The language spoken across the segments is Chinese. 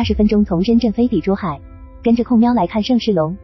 二十分钟从深圳飞抵珠海，跟着控喵来看盛世龙。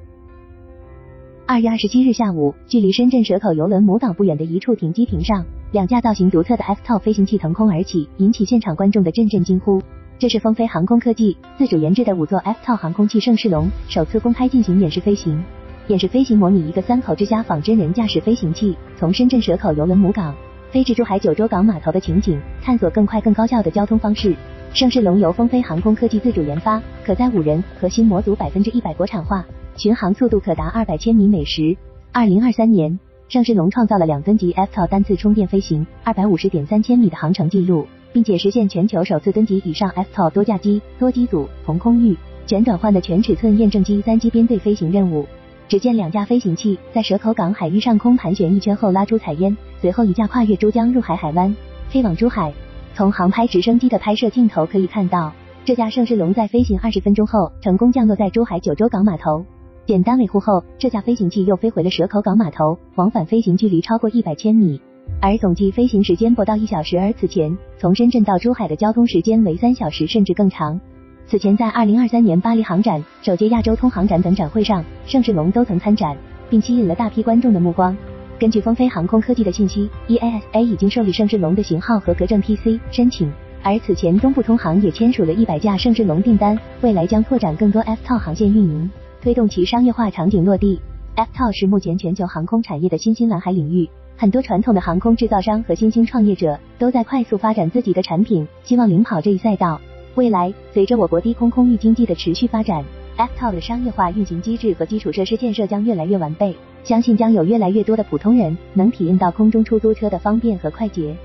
二月二十七日下午，距离深圳蛇口邮轮母港不远的一处停机坪上，两架造型独特的 F-TOL 飞行器腾空而起，引起现场观众的阵阵惊呼。这是风飞航空科技自主研制的五座 F-TOL 航空器盛世龙首次公开进行演示飞行。演示飞行模拟一个三口之家仿真人驾驶飞行器从深圳蛇口邮轮母港飞至珠海九州港码头的情景，探索更快更高效的交通方式。盛世龙由风飞航空科技自主研发，可载五人，核心模组百分之一百国产化，巡航速度可达二百千米每时。二零二三年，盛世龙创造了两吨级 F to 单次充电飞行二百五十点三千米的航程记录，并且实现全球首次吨级以上 F to 多架机、多机组同空域全转换的全尺寸验证机三机编队飞行任务。只见两架飞行器在蛇口港海域上空盘旋一圈后拉出彩烟，随后一架跨越珠江入海海湾，飞往珠海。从航拍直升机的拍摄镜头可以看到，这架盛世龙在飞行二十分钟后成功降落在珠海九州港码头。简单维护后，这架飞行器又飞回了蛇口港码头，往返飞行距离超过一百千米，而总计飞行时间不到一小时。而此前从深圳到珠海的交通时间为三小时甚至更长。此前在二零二三年巴黎航展、首届亚洲通航展等展会上，盛世龙都曾参展，并吸引了大批观众的目光。根据风飞航空科技的信息，EASA 已经受理盛世龙的型号合格证 PC 申请，而此前东部通航也签署了一百架盛世龙订单，未来将拓展更多 FTO 航线运营，推动其商业化场景落地。，FTO 是目前全球航空产业的新兴蓝海领域，很多传统的航空制造商和新兴创业者都在快速发展自己的产品，希望领跑这一赛道。未来，随着我国低空空域经济的持续发展，F-TOL 的商业化运行机制和基础设施建设将越来越完备。相信将有越来越多的普通人能体验到空中出租车的方便和快捷。